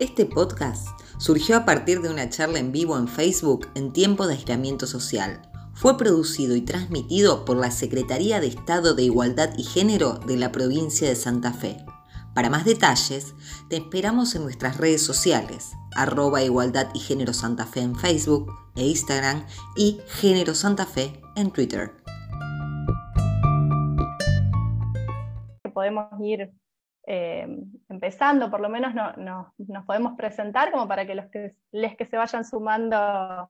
Este podcast surgió a partir de una charla en vivo en Facebook en tiempo de aislamiento social. Fue producido y transmitido por la Secretaría de Estado de Igualdad y Género de la provincia de Santa Fe. Para más detalles, te esperamos en nuestras redes sociales, arroba Igualdad y Género Santa Fe en Facebook e Instagram y Género Santa Fe en Twitter. Podemos ir eh, empezando, por lo menos nos podemos presentar como para que los que, les que se vayan sumando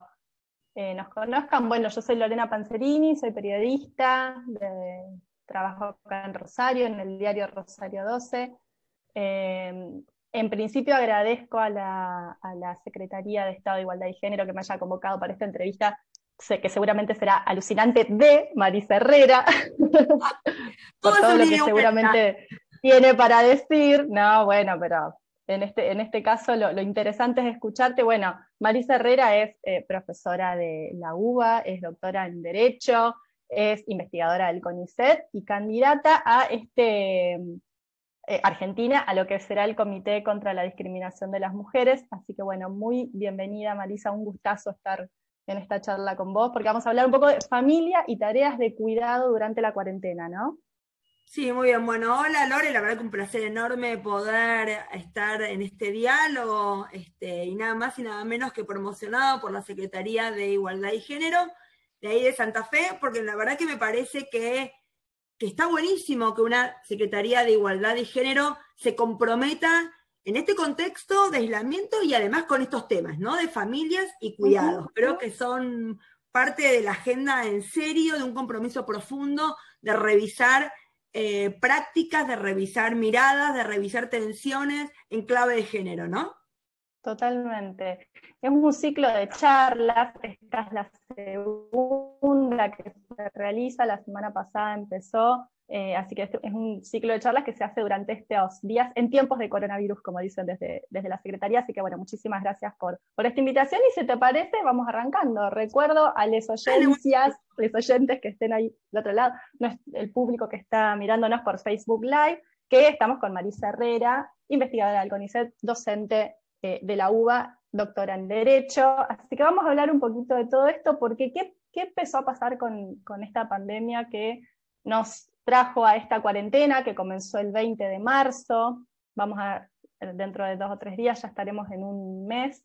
eh, nos conozcan. Bueno, yo soy Lorena Panzerini, soy periodista, trabajo acá en Rosario, en el diario Rosario 12. Eh, en principio agradezco a la, Secretaría de Estado de Igualdad y Género que me haya convocado para esta entrevista, sé que seguramente será alucinante, de Marisa Herrera, por todo lo que seguramente tiene para decir. No, bueno, pero en este, en este caso lo, interesante es escucharte. Bueno, Marisa Herrera es eh, profesora de la UBA, es doctora en Derecho, es investigadora del CONICET y candidata a este eh, Argentina a lo que será el Comité contra la Discriminación de las Mujeres. Así que bueno, muy bienvenida Marisa, un gustazo estar en esta charla con vos, porque vamos a hablar un poco de familia y tareas de cuidado durante la cuarentena, ¿no? Sí, muy bien. Bueno, hola Lore, la verdad que un placer enorme poder estar en este diálogo este, y nada más y nada menos que promocionado por la Secretaría de Igualdad y Género de ahí de Santa Fe, porque la verdad que me parece que, que está buenísimo que una Secretaría de Igualdad y Género se comprometa en este contexto de aislamiento y además con estos temas, ¿no? De familias y cuidados. Creo que son parte de la agenda en serio, de un compromiso profundo de revisar eh, prácticas de revisar miradas, de revisar tensiones en clave de género, ¿no? Totalmente. Es un ciclo de charlas, esta es la segunda que se realiza, la semana pasada empezó eh, así que es un ciclo de charlas que se hace durante estos días en tiempos de coronavirus, como dicen desde, desde la Secretaría. Así que bueno, muchísimas gracias por, por esta invitación y si te parece, vamos arrancando. Recuerdo a les oyencias, les oyentes que estén ahí del otro lado, el público que está mirándonos por Facebook Live, que estamos con Marisa Herrera, investigadora del CONICET, docente eh, de la UBA, doctora en Derecho. Así que vamos a hablar un poquito de todo esto, porque ¿qué, qué empezó a pasar con, con esta pandemia que nos trajo a esta cuarentena que comenzó el 20 de marzo. Vamos a, dentro de dos o tres días ya estaremos en un mes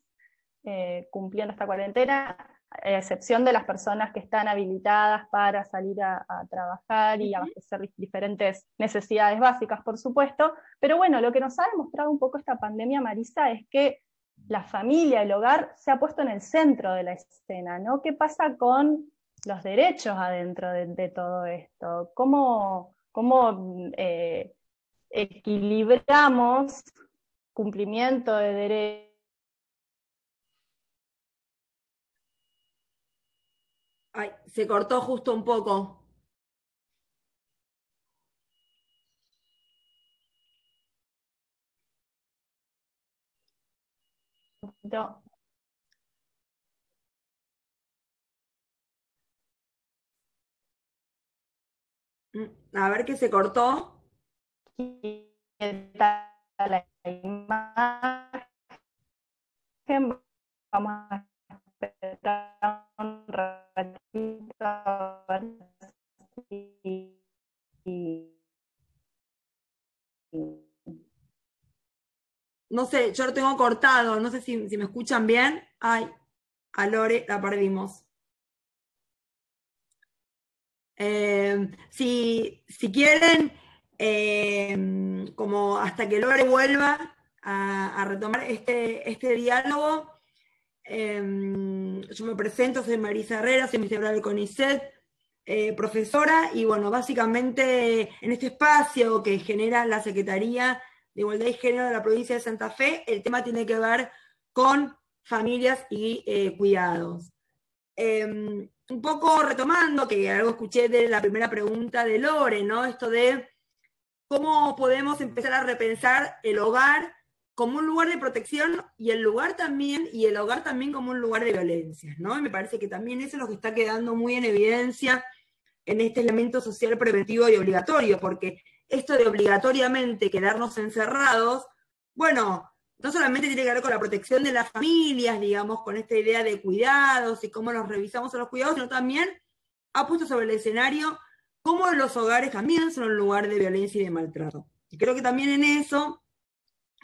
eh, cumpliendo esta cuarentena, a excepción de las personas que están habilitadas para salir a, trabajar y abastecer diferentes necesidades básicas, por supuesto. Pero bueno, lo que nos ha demostrado un poco esta pandemia, Marisa, es que la familia, el hogar, se ha puesto en el centro de la escena, ¿no? ¿Qué pasa con los derechos adentro de, todo esto, cómo, eh, equilibramos cumplimiento de derechos. Ay, se cortó justo un poco. No. Mm, a ver qué se cortó. La imagen. Vamos a un ratito No sé, yo lo tengo cortado, no sé si, si me escuchan bien. Ay, a Lore la perdimos. Eh, si, quieren, eh, como hasta que Lore vuelva a, retomar este, este diálogo, eh, yo me presento, soy Marisa Herrera, soy investigadora del CONICET, profesora, y bueno, básicamente en este espacio que genera la Secretaría de Igualdad y Género de la provincia de Santa Fe, el tema tiene que ver con familias y cuidados un poco retomando, que algo escuché de la primera pregunta de Lore, ¿no? Esto de cómo podemos empezar a repensar el hogar como un lugar de protección y el lugar también, y el hogar también como un lugar de violencia, ¿no? Y me parece que también eso es lo que está quedando muy en evidencia en este elemento social preventivo y obligatorio, porque esto de obligatoriamente quedarnos encerrados, bueno, no solamente tiene que ver con la protección de las familias, digamos, con esta idea de cuidados y cómo nos revisamos a los cuidados, sino también ha puesto sobre el escenario cómo los hogares también son un lugar de violencia y de maltrato. Y creo que también en eso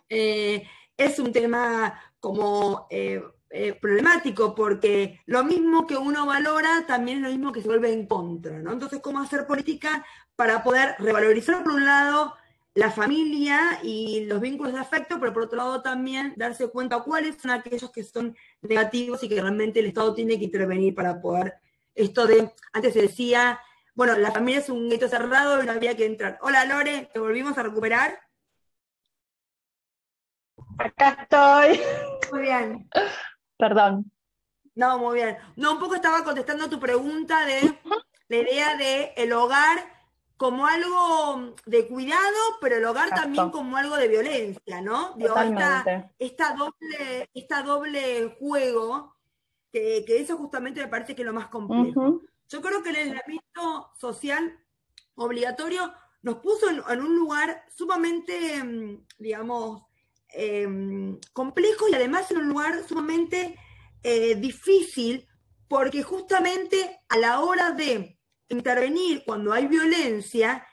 eh, es un tema como eh, eh, problemático, porque lo mismo que uno valora también es lo mismo que se vuelve en contra, ¿no? Entonces, ¿cómo hacer política para poder revalorizar por un lado la familia y los vínculos de afecto, pero por otro lado también darse cuenta cuáles son aquellos que son negativos y que realmente el Estado tiene que intervenir para poder, esto de, antes se decía, bueno, la familia es un gueto cerrado y no había que entrar. Hola Lore, ¿te volvimos a recuperar? Acá estoy. Muy bien. Perdón. No, muy bien. No, un poco estaba contestando tu pregunta de la idea de el hogar como algo de cuidado, pero el hogar también como algo de violencia, ¿no? Digo, esta, doble, esta doble juego, que, eso justamente me parece que es lo más complejo. Yo creo que el aislamiento social obligatorio nos puso en, un lugar sumamente, mm, digamos, em, complejo y además en un lugar sumamente eh, difícil, porque justamente a la hora de intervenir cuando hay violencia,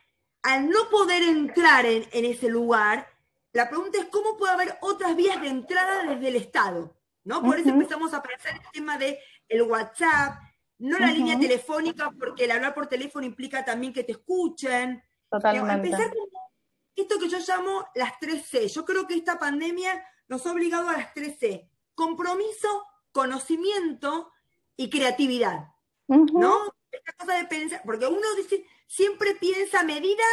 al no poder entrar en, ese lugar, la pregunta es cómo puede haber otras vías de entrada desde el Estado, ¿no? Por eso empezamos a pensar el tema de el WhatsApp, no la línea telefónica, porque el hablar por teléfono implica también que te escuchen. Totalmente. Empezar con esto que yo llamo las tres C. Yo creo que esta pandemia nos ha obligado a las tres C. Compromiso, conocimiento y creatividad. ¿No? esta cosa de pensar, porque uno dice, siempre piensa medidas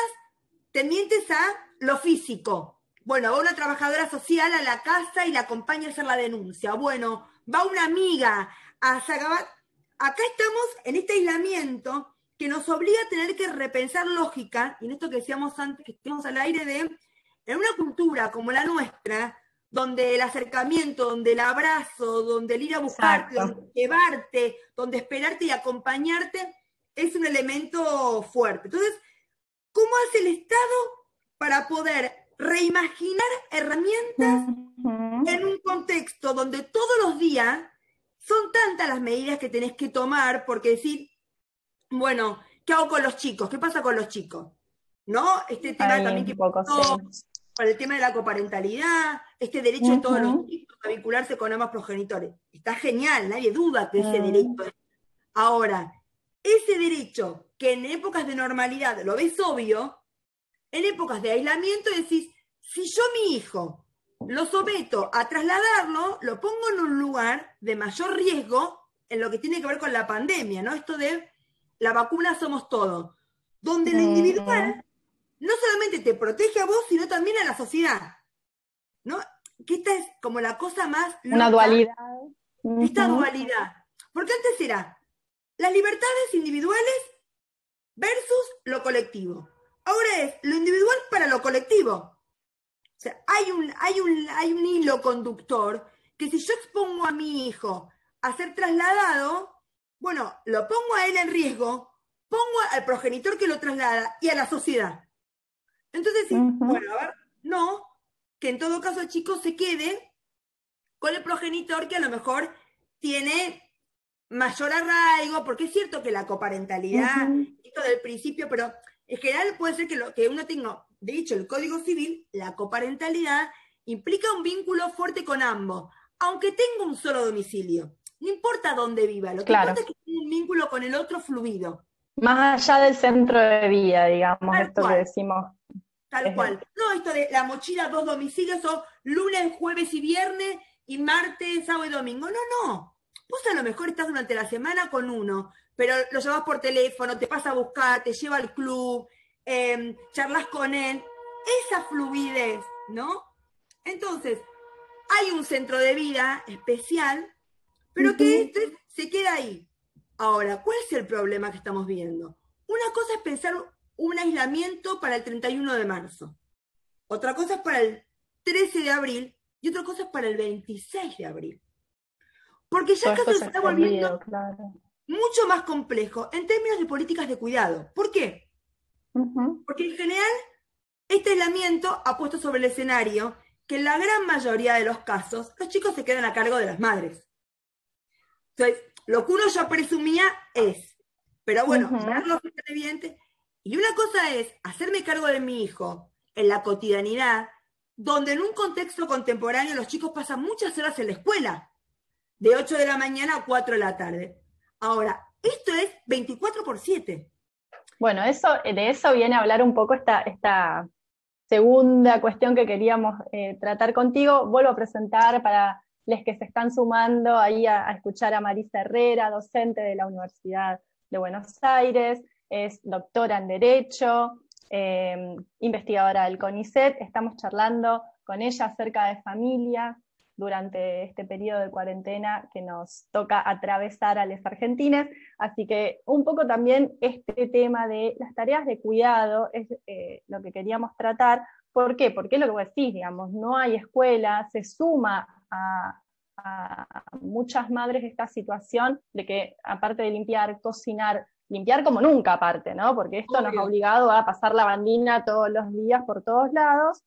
tendientes a lo físico. Bueno, va una trabajadora social a la casa y la acompaña a hacer la denuncia. Bueno, va una amiga a Zagabat. Acá estamos en este aislamiento que nos obliga a tener que repensar lógica, y en esto que decíamos antes, que estamos al aire de, en una cultura como la nuestra, donde el acercamiento, donde el abrazo, donde el ir a buscarte, donde llevarte, donde esperarte y acompañarte, es un elemento fuerte. Entonces, ¿cómo hace el Estado para poder reimaginar herramientas en un contexto donde todos los días son tantas las medidas que tenés que tomar, porque decir, bueno, ¿qué hago con los chicos? ¿Qué pasa con los chicos? ¿No? Este tema también que poco, para el tema de la coparentalidad, este derecho de todos los chicos a vincularse con ambos progenitores. Está genial, nadie duda que ese derecho. Ahora, ese derecho que en épocas de normalidad lo ves obvio, en épocas de aislamiento decís, si yo mi hijo lo someto a trasladarlo, lo pongo en un lugar de mayor riesgo en lo que tiene que ver con la pandemia, ¿no? Esto de la vacuna somos todos, donde el individual no solamente te protege a vos, sino también a la sociedad. ¿No? Que esta es como la cosa más... Una dualidad. Esta dualidad. Porque antes era las libertades individuales versus lo colectivo. Ahora es lo individual para lo colectivo. O sea, hay un, hay un, hay un hilo conductor que si yo expongo a mi hijo a ser trasladado, bueno, lo pongo a él en riesgo, pongo al progenitor que lo traslada y a la sociedad. Entonces, bueno, a ver, no, que en todo caso el chico se quede con el progenitor que a lo mejor tiene mayor arraigo, porque es cierto que la coparentalidad, esto del principio, pero en general puede ser que, lo, que uno tenga, de hecho, el Código Civil, la coparentalidad implica un vínculo fuerte con ambos, aunque tenga un solo domicilio. No importa dónde viva, lo que importa es que tenga un vínculo con el otro fluido. Más allá del centro de vida, digamos, esto que decimos. Tal cual. No, esto de la mochila, dos domicilios, o lunes, jueves y viernes, y martes, sábado y domingo. No, no. Vos a lo mejor estás durante la semana con uno, pero lo llevas por teléfono, te pasa a buscar, te lleva al club, eh, charlas con él. Esa fluidez, ¿no? Entonces, hay un centro de vida especial, pero que este se queda ahí. Ahora, ¿cuál es el problema que estamos viendo? Una cosa es pensar un aislamiento para el 31 de marzo. Otra cosa es para el 13 de abril y otra cosa es para el 26 de abril. Porque ya casi se está volviendo mucho más complejo en términos de políticas de cuidado. ¿Por qué? Porque en general este aislamiento ha puesto sobre el escenario que en la gran mayoría de los casos los chicos se quedan a cargo de las madres. Entonces, lo que uno ya presumía es, pero bueno, verlo evidente. Y una cosa es hacerme cargo de mi hijo en la cotidianidad, donde en un contexto contemporáneo los chicos pasan muchas horas en la escuela, de 8 de la mañana a 4 de la tarde. Ahora, esto es 24 por 7. Bueno, eso, de eso viene a hablar un poco esta, esta segunda cuestión que queríamos eh, tratar contigo. Vuelvo a presentar para los que se están sumando ahí a, escuchar a Marisa Herrera, docente de la Universidad de Buenos Aires, es doctora en Derecho, eh, investigadora del CONICET. Estamos charlando con ella acerca de familia, durante este periodo de cuarentena que nos toca atravesar a los argentines. Así que un poco también este tema de las tareas de cuidado es eh, lo que queríamos tratar. ¿Por qué? Porque es lo que vos decís, digamos, no hay escuela, se suma a, muchas madres esta situación de que aparte de limpiar, cocinar, limpiar como nunca aparte, ¿no? Porque esto nos ha obligado a pasar la bandina todos los días por todos lados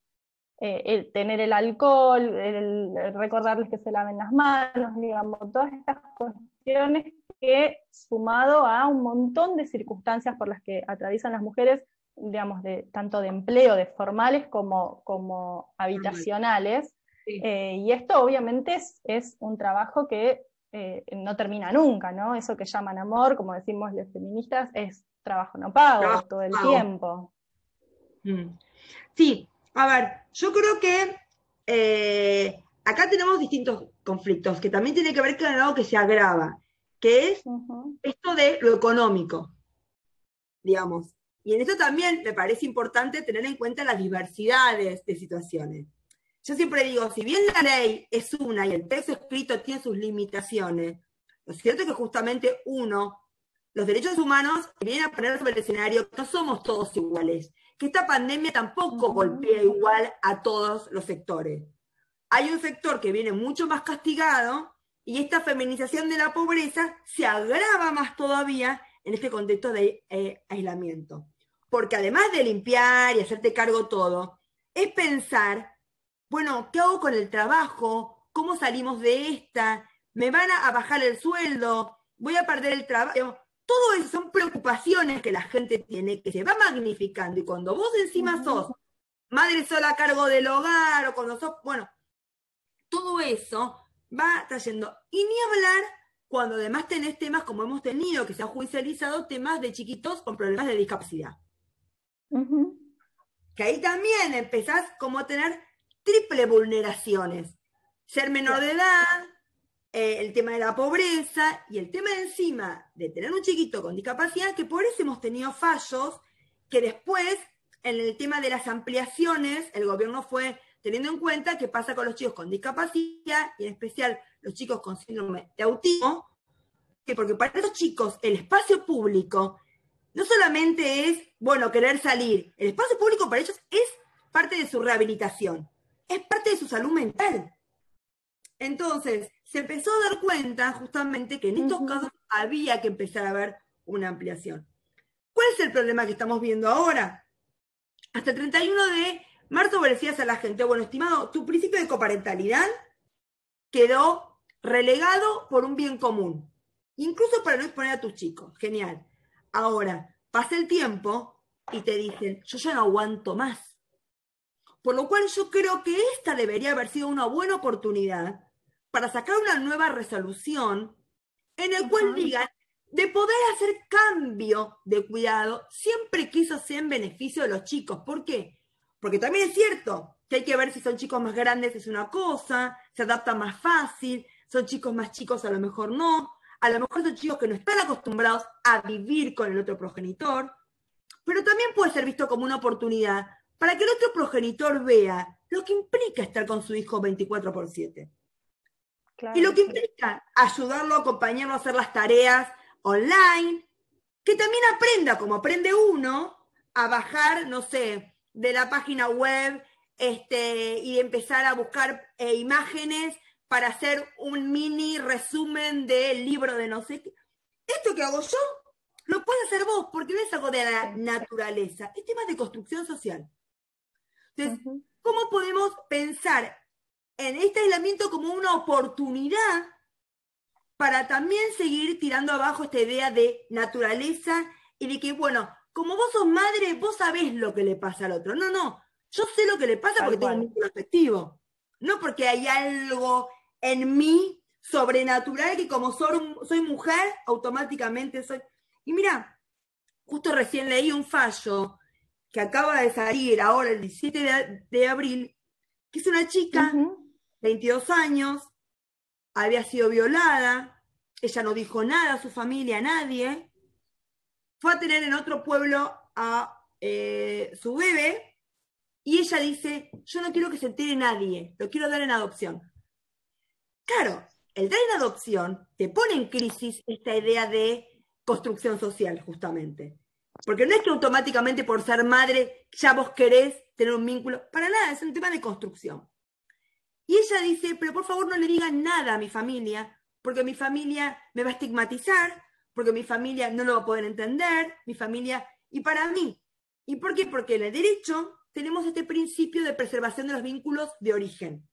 eh, el tener el alcohol, el, recordarles que se laven las manos, digamos, todas estas cuestiones que sumado a un montón de circunstancias por las que atraviesan las mujeres, digamos, de, tanto de empleo, de formales como, como habitacionales. Eh, y esto obviamente es, un trabajo que eh, no termina nunca, ¿no? Eso que llaman amor, como decimos los feministas, es trabajo no pago todo el tiempo. Mm. Sí, a ver, yo creo que eh, acá tenemos distintos conflictos que también tiene que ver con algo que se agrava, que es esto de lo económico, digamos. Y en esto también me parece importante tener en cuenta las diversidades de situaciones. Yo siempre digo, si bien la ley es una y el texto escrito tiene sus limitaciones, lo cierto es que justamente uno, los derechos humanos vienen a poner sobre el escenario que no somos todos iguales que esta pandemia tampoco golpea igual a todos los sectores. Hay un sector que viene mucho más castigado y esta feminización de la pobreza se agrava más todavía en este contexto de eh, aislamiento. Porque además de limpiar y hacerte cargo todo, es pensar, bueno, ¿qué hago con el trabajo? ¿Cómo salimos de esta? ¿Me van a bajar el sueldo? ¿Voy a perder el trabajo? Todo eso son preocupaciones que la gente tiene, que se va magnificando. Y cuando vos encima sos madre sola a cargo del hogar, o cuando sos, bueno, todo eso va trayendo. Y ni hablar cuando además tenés temas como hemos tenido, que se han judicializado temas de chiquitos con problemas de discapacidad. Que ahí también empezás como a tener triple vulneraciones. Ser menor de edad, eh, el tema de la pobreza y el tema encima de tener un chiquito con discapacidad, que por eso hemos tenido fallos que después, en el tema de las ampliaciones, el gobierno fue teniendo en cuenta qué pasa con los chicos con discapacidad y en especial los chicos con síndrome de autismo, que porque para esos chicos el espacio público no solamente es, bueno, querer salir, el espacio público para ellos es parte de su rehabilitación, es parte de su salud mental. Entonces, se empezó a dar cuenta justamente que en estos casos había que empezar a ver una ampliación. ¿Cuál es el problema que estamos viendo ahora? Hasta el 31 de marzo decías a la gente, bueno, estimado, tu principio de coparentalidad quedó relegado por un bien común, incluso para no exponer a tus chicos. Genial. Ahora, pasa el tiempo y te dicen, yo ya no aguanto más. Por lo cual yo creo que esta debería haber sido una buena oportunidad para sacar una nueva resolución en el cual digan de poder hacer cambio de cuidado siempre que eso sea en beneficio de los chicos. ¿Por qué? Porque también es cierto que hay que ver si son chicos más grandes es una cosa, se adapta más fácil, son chicos más chicos a lo mejor no, a lo mejor son chicos que no están acostumbrados a vivir con el otro progenitor, pero también puede ser visto como una oportunidad para que el otro progenitor vea lo que implica estar con su hijo 24 por 7 y lo que implica ayudarlo, acompañarlo a hacer las tareas online, que también aprenda, como aprende uno, a bajar, no sé, de la página web este, y empezar a buscar eh, imágenes para hacer un mini resumen del libro de no sé qué. Esto que hago yo, lo puedes hacer vos, porque no es algo de la naturaleza, es tema de construcción social. Entonces, ¿cómo podemos pensar en este aislamiento como una oportunidad para también seguir tirando abajo esta idea de naturaleza y de que, bueno, como vos sos madre, vos sabés lo que le pasa al otro. No, no, yo sé lo que le pasa porque tengo un vínculo afectivo. No porque hay algo en mí sobrenatural que como soy, soy mujer, automáticamente soy... Y mira, justo recién leí un fallo que acaba de salir ahora el 17 de, abril, que es una chica, 22 años, había sido violada, ella no dijo nada a su familia, a nadie, fue a tener en otro pueblo a eh, su bebé y ella dice, yo no quiero que se entere nadie, lo quiero dar en adopción. Claro, el dar en adopción te pone en crisis esta idea de construcción social, justamente. Porque no es que automáticamente por ser madre ya vos querés tener un vínculo, para nada, es un tema de construcción. Y ella dice, pero por favor no le digan nada a mi familia, porque mi familia me va a estigmatizar, porque mi familia no lo va a poder entender, mi familia, y para mí. ¿Y por qué? Porque en el derecho tenemos este principio de preservación de los vínculos de origen.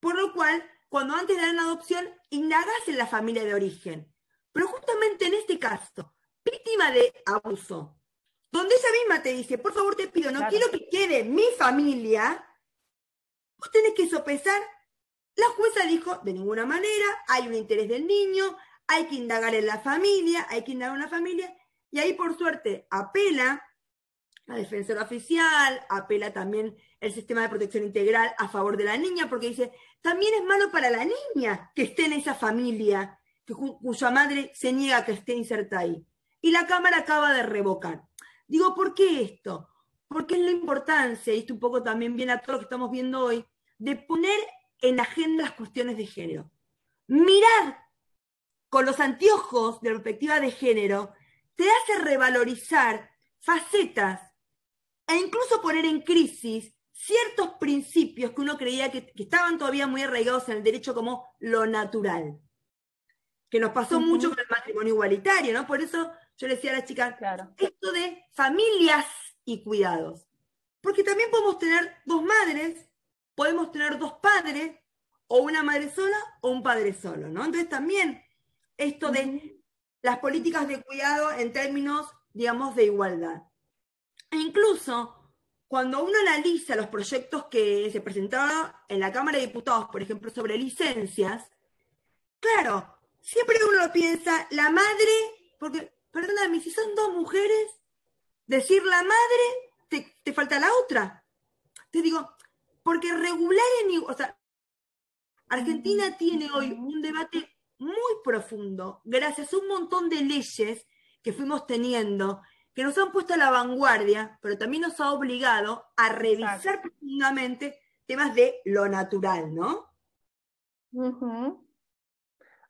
Por lo cual, cuando antes de dar una adopción, indagás en la familia de origen. Pero justamente en este caso, víctima de abuso, donde ella misma te dice, por favor te pido, no quiero que quede mi familia, vos tenés que sopesar. La jueza dijo, de ninguna manera, hay un interés del niño, hay que indagar en la familia, hay que indagar en la familia, y ahí por suerte apela la defensora oficial, apela también el sistema de protección integral a favor de la niña, porque dice, también es malo para la niña que esté en esa familia, cuya madre se niega que esté inserta ahí. Y la Cámara acaba de revocar. Digo, ¿por qué esto? Porque es la importancia, y esto un poco también viene a todo lo que estamos viendo hoy, de poner en agenda las cuestiones de género. Mirar con los anteojos de perspectiva de género te hace revalorizar facetas e incluso poner en crisis ciertos principios que uno creía que, estaban todavía muy arraigados en el derecho como lo natural. Que nos pasó mucho con el matrimonio igualitario, ¿no? Por eso yo le decía a las chicas, esto de familias y cuidados. Porque también podemos tener dos madres, podemos tener dos padres, o una madre sola o un padre solo, ¿no? Entonces también esto de las políticas de cuidado en términos, digamos, de igualdad. E incluso cuando uno analiza los proyectos que se presentaron en la Cámara de Diputados, por ejemplo, sobre licencias, claro, siempre uno lo piensa, la madre, porque, perdóname, si son dos mujeres, decir la madre, te, falta la otra. Te digo, porque regular en... O sea, Argentina tiene hoy un debate muy profundo, gracias a un montón de leyes que fuimos teniendo que nos han puesto a la vanguardia, pero también nos ha obligado a revisar profundamente temas de lo natural, ¿no?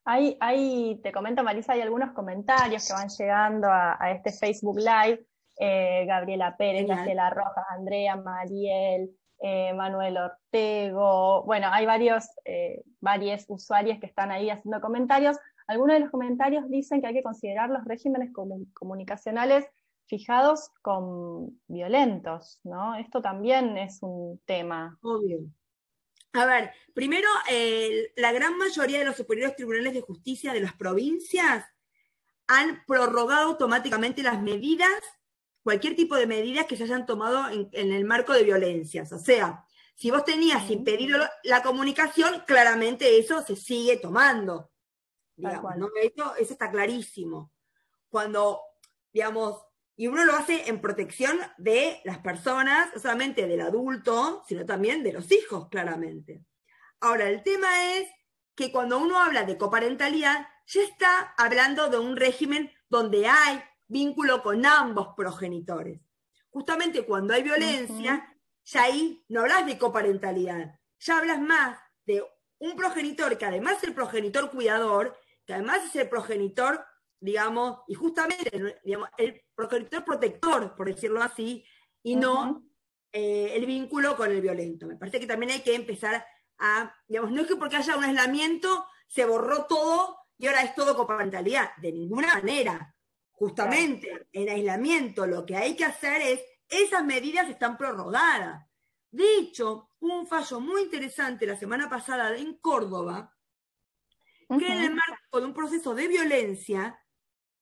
hay, te comento Marisa, hay algunos comentarios que van llegando a, este Facebook Live. Eh, Gabriela Pérez, Graciela Rojas, Andrea, Mariel, eh, Manuel Ortego. Bueno, hay varios, eh, varios usuarios que están ahí haciendo comentarios. Algunos de los comentarios dicen que hay que considerar los regímenes comunicacionales fijados con violentos, ¿no? Esto también es un tema. Obvio. A ver, primero, la gran mayoría de los superiores tribunales de justicia de las provincias han prorrogado automáticamente las medidas, cualquier tipo de medidas que se hayan tomado en, el marco de violencias. O sea, si vos tenías impedido la comunicación, claramente eso se sigue tomando. eso está clarísimo. Cuando, digamos, y uno lo hace en protección de las personas, no solamente del adulto, sino también de los hijos, claramente. Ahora, el tema es que cuando uno habla de coparentalidad, ya está hablando de un régimen donde hay vínculo con ambos progenitores. Justamente cuando hay violencia, ya ahí no hablas de coparentalidad, ya hablas más de un progenitor que además es el progenitor cuidador, que además es el progenitor digamos, y justamente, digamos, el progenitor protector, por decirlo así, y no eh, el vínculo con el violento. Me parece que también hay que empezar a, digamos, no es que porque haya un aislamiento se borró todo y ahora es todo coparentalidad, de ninguna manera. Justamente en aislamiento lo que hay que hacer es esas medidas están prorrogadas. De hecho, hubo un fallo muy interesante la semana pasada en Córdoba, que en el marco de un proceso de violencia,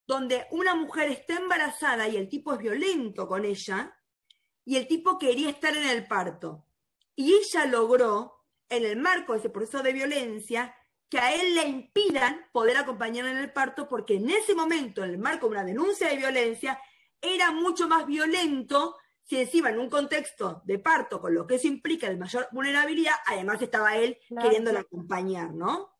donde una mujer está embarazada y el tipo es violento con ella, y el tipo quería estar en el parto. Y ella logró, en el marco de ese proceso de violencia, que a él le impidan poder acompañarla en el parto, porque en ese momento, en el marco de una denuncia de violencia, era mucho más violento si encima en un contexto de parto, con lo que eso implica de mayor vulnerabilidad, además estaba él queriéndola acompañar, ¿no?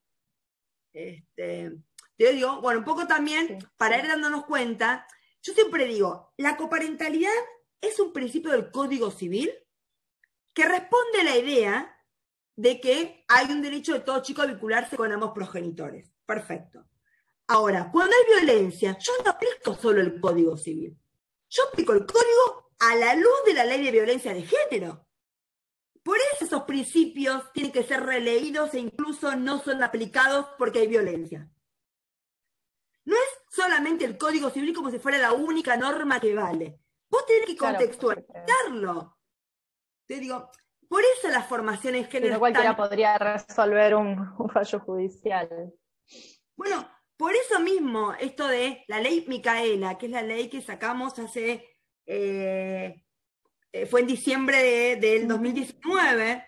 Este, te digo, bueno, un poco también, para ir dándonos cuenta, yo siempre digo, la coparentalidad es un principio del Código Civil que responde a la idea de que hay un derecho de todo chico a vincularse con ambos progenitores. Perfecto. Ahora, cuando hay violencia, yo no aplico solo el Código Civil. Yo aplico el código a la luz de la ley de violencia de género. Por eso esos principios tienen que ser releídos e incluso no son aplicados porque hay violencia. No es solamente el Código Civil como si fuera la única norma que vale. Vos tenés que contextualizarlo. Te digo, por eso las formaciones género. No cualquiera podría resolver un, fallo judicial. Bueno, por eso mismo, esto de la ley Micaela, que es la ley que sacamos hace. Eh, eh, fue en diciembre del 2019,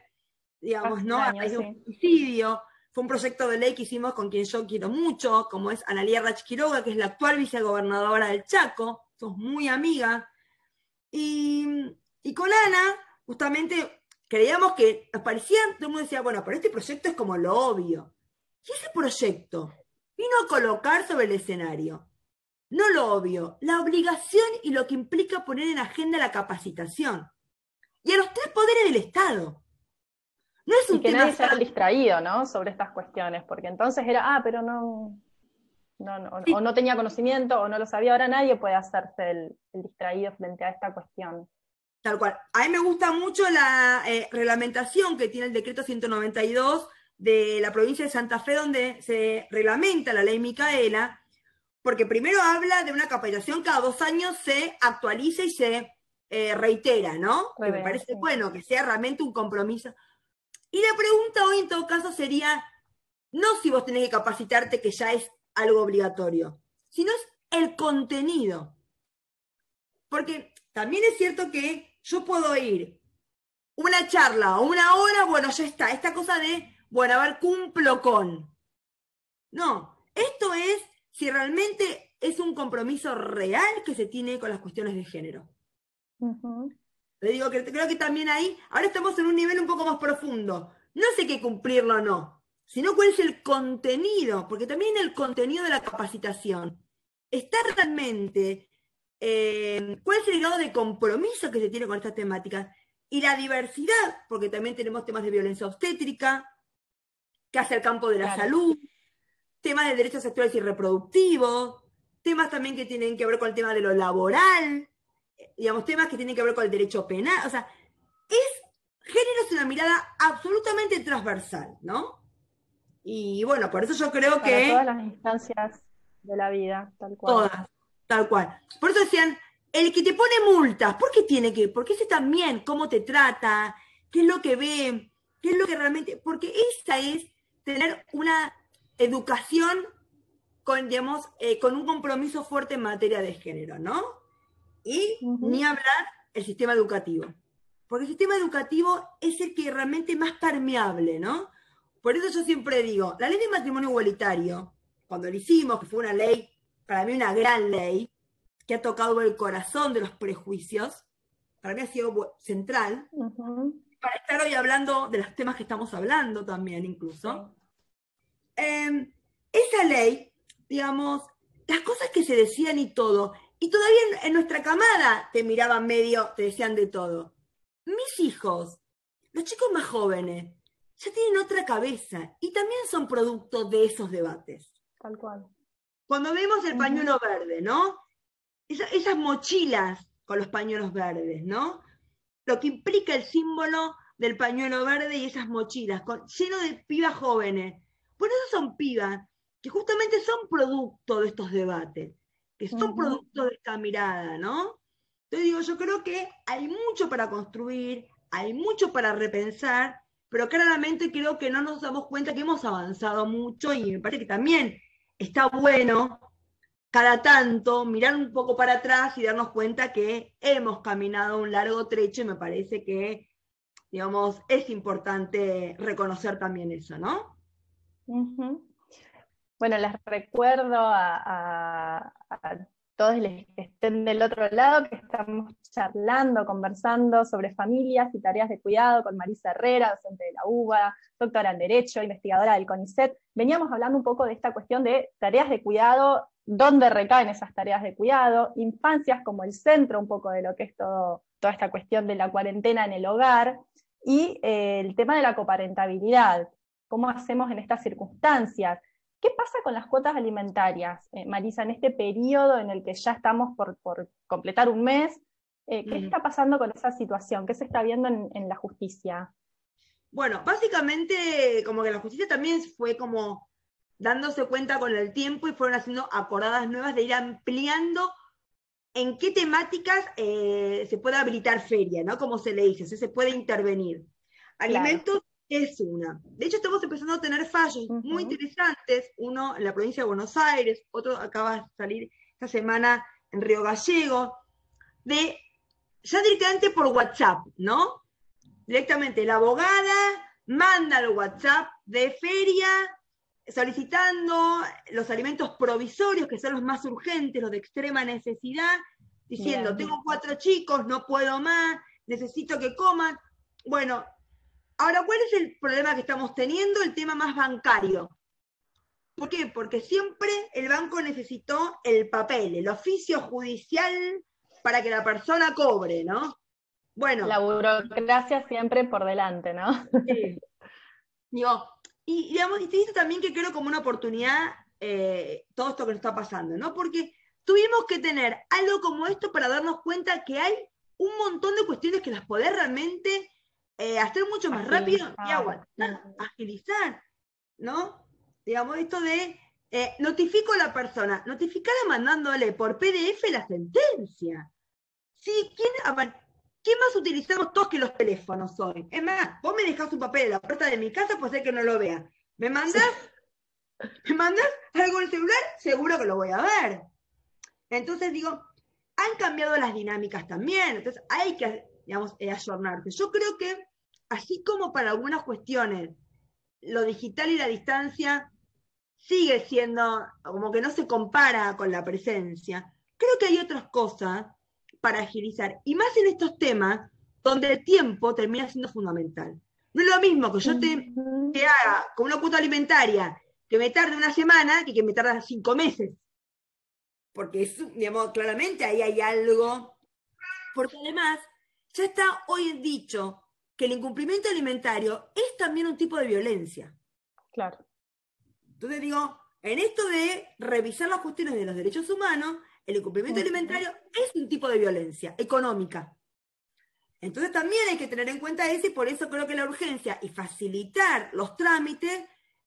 digamos, ¿no? Hay un homicidio. Fue un proyecto de ley que hicimos con quien yo quiero mucho, como es Analia Rach Quiroga, que es la actual vicegobernadora del Chaco. Sos muy amiga. Y, con Ana, justamente creíamos que nos parecía, todo el mundo decía, bueno, pero este proyecto es como lo obvio. Y ese proyecto vino a colocar sobre el escenario, no lo obvio, la obligación y lo que implica poner en agenda la capacitación. Y a los tres poderes del Estado. No es un y que nadie sea distraído, ¿no? Sobre estas cuestiones, porque entonces era, ah, pero no, no, o no tenía conocimiento o no lo sabía, ahora nadie puede hacerse el distraído frente a esta cuestión. Tal cual. A mí me gusta mucho la eh, reglamentación que tiene el decreto 192 de la provincia de Santa Fe, donde se reglamenta la ley Micaela, porque primero habla de una capacitación cada dos años se actualiza y se eh, reitera, ¿no? me parece bueno que sea realmente un compromiso. Y la pregunta hoy en todo caso sería, no si vos tenés que capacitarte, que ya es algo obligatorio, sino es el contenido. Porque también es cierto que yo puedo ir una charla o una hora, bueno, ya está. Esta cosa de, bueno, a ver, cumplo con. No, esto es si realmente es un compromiso real que se tiene con las cuestiones de género. Le digo que creo que también ahí, ahora estamos en un nivel un poco más profundo. No sé qué cumplirlo o no, sino cuál es el contenido, porque también el contenido de la capacitación está realmente eh, cuál es el grado de compromiso que se tiene con estas temáticas y la diversidad, porque también tenemos temas de violencia obstétrica, que hace el campo de la salud, temas de derechos sexuales y reproductivos, temas también que tienen que ver con el tema de lo laboral, digamos, temas que tienen que ver con el derecho penal, o sea, es, género es una mirada absolutamente transversal, ¿no? Y bueno, por eso yo creo que... Todas las instancias de la vida, tal cual. Todas, Tal cual. Por eso decían, el que te pone multas, ¿por qué tiene que? Porque ese también, cómo te trata, qué es lo que ve, qué es lo que realmente. Porque esa es tener una educación con, digamos, eh, con un compromiso fuerte en materia de género, ¿no? Y ni hablar el sistema educativo. Porque el sistema educativo es el que realmente más permeable, ¿no? Por eso yo siempre digo, la ley de matrimonio igualitario, cuando lo hicimos, que fue una ley para mí una gran ley, que ha tocado el corazón de los prejuicios, para mí ha sido central, para estar hoy hablando de los temas que estamos hablando también incluso. Em, esa ley, digamos, las cosas que se decían y todo, y todavía en, nuestra camada te miraban medio, te decían de todo. Mis hijos, los chicos más jóvenes, ya tienen otra cabeza y también son producto de esos debates. Tal cual. Cuando vemos el pañuelo verde, ¿no? esas mochilas con los pañuelos verdes, ¿no? Lo que implica el símbolo del pañuelo verde y esas mochilas, con, lleno de pibas jóvenes. Por eso son pibas que justamente son producto de estos debates, que son producto de esta mirada, ¿no? Entonces digo, yo creo que hay mucho para construir, hay mucho para repensar, pero claramente creo que no nos damos cuenta que hemos avanzado mucho y me parece que también está bueno cada tanto mirar un poco para atrás y darnos cuenta que hemos caminado un largo trecho y me parece que, digamos, es importante reconocer también eso, ¿no? Bueno, les recuerdo a, todos los que estén del otro lado que estamos charlando, conversando sobre familias y tareas de cuidado con Marisa Herrera, docente de la UBA, doctora en Derecho, investigadora del CONICET. Veníamos hablando un poco de esta cuestión de tareas de cuidado dónde recaen esas tareas de cuidado, infancias como el centro un poco de lo que es toda esta cuestión de la cuarentena en el hogar, y eh, el tema de la coparentabilidad, cómo hacemos en estas circunstancias. ¿Qué pasa con las cuotas alimentarias, eh, Marisa, en este periodo en el que ya estamos por, completar un mes? Eh, ¿Qué está pasando con esa situación? ¿Qué se está viendo en, en la justicia? Bueno, básicamente como que la justicia también fue como dándose cuenta con el tiempo y fueron haciendo acordadas nuevas de ir ampliando en qué temáticas eh, se puede habilitar feria, ¿no? Como se le dice, se puede intervenir. Alimentos es una. De hecho, estamos empezando a tener fallos muy interesantes, uno en la provincia de Buenos Aires, otro acaba de salir esta semana en Río Gallego, de ya directamente por WhatsApp, ¿no? Directamente la abogada manda el WhatsApp de feria solicitando los alimentos provisorios, que son los más urgentes, los de extrema necesidad, diciendo, tengo cuatro chicos, no puedo más, necesito que coman. Bueno, ahora, ¿cuál es el problema que estamos teniendo? El tema más bancario. ¿Por qué? Porque siempre el banco necesitó el papel, el oficio judicial para que la persona cobre, ¿no? Bueno. La burocracia siempre por delante, ¿no? Sí. Digo, y, digamos, y te dice también que creo como una oportunidad eh, todo esto que nos está pasando, ¿no? Porque tuvimos que tener algo como esto para darnos cuenta que hay un montón de cuestiones que las podés realmente eh, hacer mucho más rápido y aguantar, agilizar, ¿no? Digamos, esto de eh, notifico a la persona, notificarla mandándole por PDF la sentencia. Sí, ¿quién, ¿Qué más utilizamos todos que los teléfonos hoy? Es más, vos me dejás un papel en la puerta de mi casa, pues ser que no lo vea. ¿Me mandas? ¿Me mandas algo en el celular? Seguro que lo voy a ver. Entonces digo, han cambiado las dinámicas también, entonces hay que, digamos, eh, ayornarse. Yo creo que, así como para algunas cuestiones, lo digital y la distancia sigue siendo como que no se compara con la presencia, creo que hay otras cosas para agilizar. Y más en estos temas donde el tiempo termina siendo fundamental. No es lo mismo que yo te, haga con una cuota alimentaria que me tarde una semana que que me tarde cinco meses. Porque, es, digamos, claramente ahí hay algo. Porque además, ya está hoy dicho que el incumplimiento alimentario es también un tipo de violencia. Claro. Entonces digo, en esto de revisar las cuestiones de los derechos humanos, el incumplimiento alimentario es un tipo de violencia económica. Entonces también hay que tener en cuenta eso y por eso creo que la urgencia y facilitar los trámites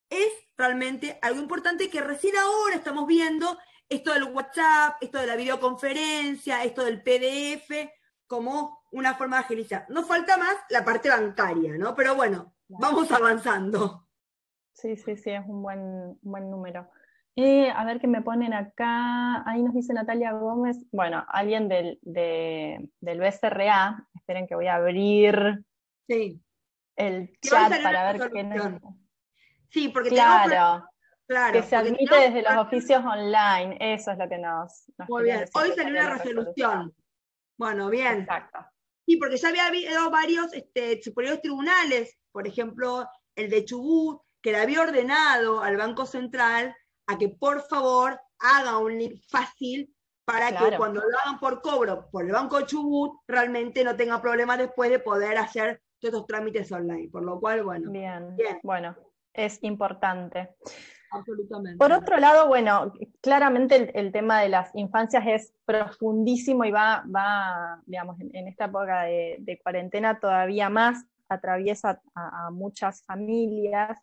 es realmente algo importante que recién ahora estamos viendo esto del WhatsApp, esto de la videoconferencia, esto del PDF, como una forma de agilizar. Nos falta más la parte bancaria, ¿no? Pero bueno, vamos avanzando. Sí, sí, sí, es un buen, buen número. Eh, a ver qué me ponen acá. Ahí nos dice Natalia Gómez. Bueno, alguien del, del BCRA. Esperen que voy a abrir el chat para ver qué nos... Sí, porque claro, claro, que se admite desde los oficios online. Eso es lo que nos. Muy bien. Hoy salió una resolución. Bueno, bien. Exacto. Sí, porque ya había habido varios este, superiores tribunales, por ejemplo, el de Chubut, que le había ordenado al Banco Central a que por favor haga un link fácil para que cuando lo hagan por cobro por el Banco Chubut realmente no tenga problemas después de poder hacer todos estos trámites online. Por lo cual, bueno. Bien, bien. bueno, es importante. Absolutamente. Por otro lado, bueno, claramente el, tema de las infancias es profundísimo y va, va digamos, en, esta época de, cuarentena todavía más, atraviesa a muchas familias.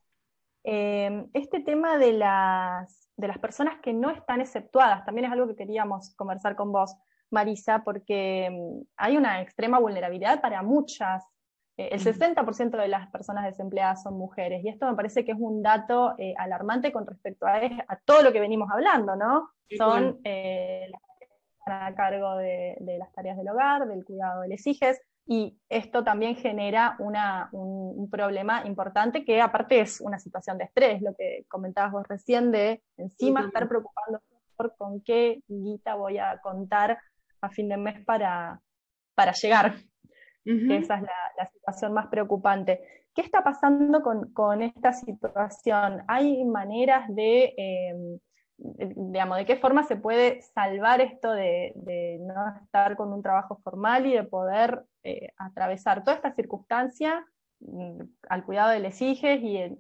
Em, este tema de las, de las personas que no están exceptuadas, también es algo que queríamos conversar con vos, Marisa, porque mm, hay una extrema vulnerabilidad para muchas. Eh, el 60% de las personas desempleadas son mujeres, y esto me parece que es un dato eh, alarmante con respecto a, todo lo que venimos hablando, ¿no? Son eh, las que están a cargo de, las tareas del hogar, del cuidado de los hijos, y esto también genera un, problema importante que aparte es una situación de estrés, lo que comentabas vos recién, de encima estar preocupándose por con qué guita voy a contar a fin de mes para, para llegar. Esa es la, situación más preocupante. ¿Qué está pasando con, esta situación? ¿Hay maneras de, em, digamos, de qué forma se puede salvar esto de, no estar con un trabajo formal y de poder eh, atravesar toda esta circunstancia mm, al cuidado de los hijos y,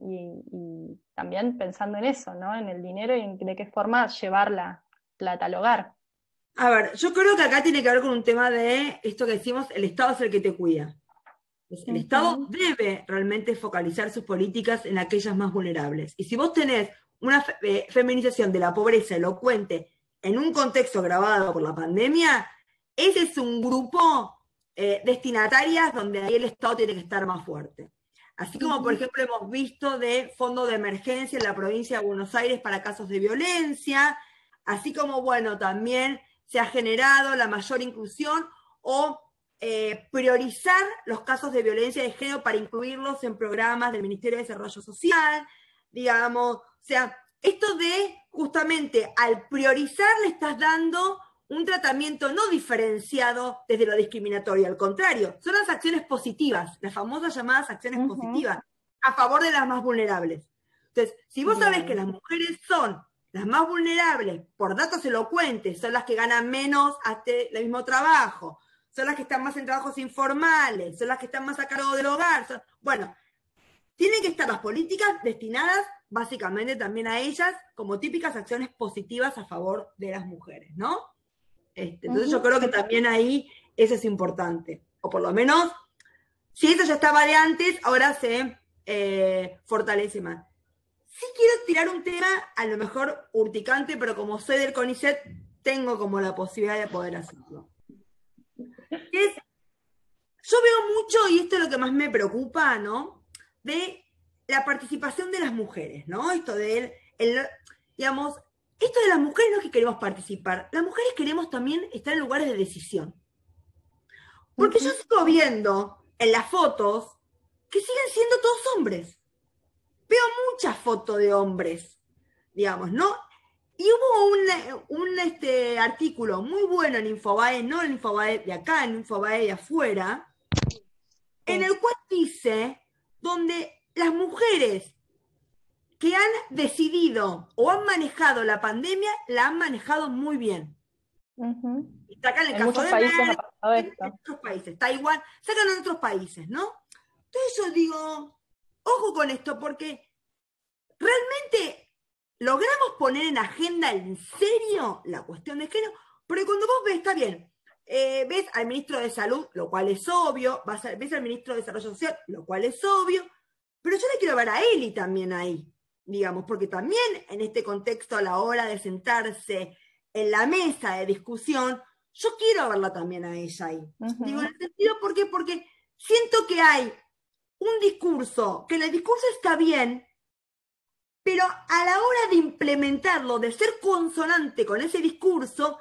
también pensando en eso, ¿no? en el dinero y en de qué forma llevar la plata al hogar? A ver, yo creo que acá tiene que ver con un tema de esto que decimos, el Estado es el que te cuida. El Estado debe realmente focalizar sus políticas en aquellas más vulnerables. Y si vos tenés una eh, feminización de la pobreza elocuente en un contexto grabado por la pandemia, ese es un grupo eh, destinatarias donde ahí el Estado tiene que estar más fuerte. Así como, por ejemplo, hemos visto de fondo de emergencia en la provincia de Buenos Aires para casos de violencia, así como, bueno, también se ha generado la mayor inclusión o eh, priorizar los casos de violencia de género para incluirlos en programas del Ministerio de Desarrollo Social, digamos, o sea, esto de justamente al priorizar le estás dando un tratamiento no diferenciado desde lo discriminatorio, al contrario, son las acciones positivas, las famosas llamadas acciones positivas, a favor de las más vulnerables. Entonces, si vos sabés que las mujeres son las más vulnerables, por datos elocuentes, son las que ganan menos hasta el mismo trabajo, son las que están más en trabajos informales, son las que están más a cargo del hogar. Bueno, tienen que estar las políticas destinadas básicamente también a ellas como típicas acciones positivas a favor de las mujeres, ¿no? Este, entonces yo creo que también ahí eso es importante, o por lo menos, si eso ya estaba de antes, ahora se eh, fortalece más. Sí quiero tirar un tema, a lo mejor urticante, pero como soy del CONICET, tengo como la posibilidad de poder hacerlo. Es, yo veo mucho, y esto es lo que más me preocupa, ¿no? De la participación de las mujeres, ¿no? Esto de, el, digamos, esto de las mujeres no es que queremos participar, las mujeres queremos también estar en lugares de decisión. Porque yo sigo viendo en las fotos que siguen siendo todos hombres veo muchas fotos de hombres, digamos, ¿no? Y hubo un, este, artículo muy bueno en Infobae, no en Infobae de acá, en Infobae de afuera, en el cual dice, donde las mujeres que han decidido o han manejado la pandemia, la han manejado muy bien. Y sacan el caso de países en otros países, Taiwán, sacan en otros países, ¿no? Entonces yo digo, ojo con esto, porque realmente logramos poner en agenda en serio la cuestión de género, porque cuando vos ves, está bien, eh, ves al ministro de Salud, lo cual es obvio, ves al ministro de Desarrollo Social, lo cual es obvio, pero yo le quiero ver a Eli también ahí, digamos, porque también en este contexto, a la hora de sentarse en la mesa de discusión, yo quiero verla también a ella ahí. Digo, en el sentido, ¿por qué? Porque siento que hay un discurso, que el discurso está bien, pero a la hora de implementarlo, de ser consonante con ese discurso,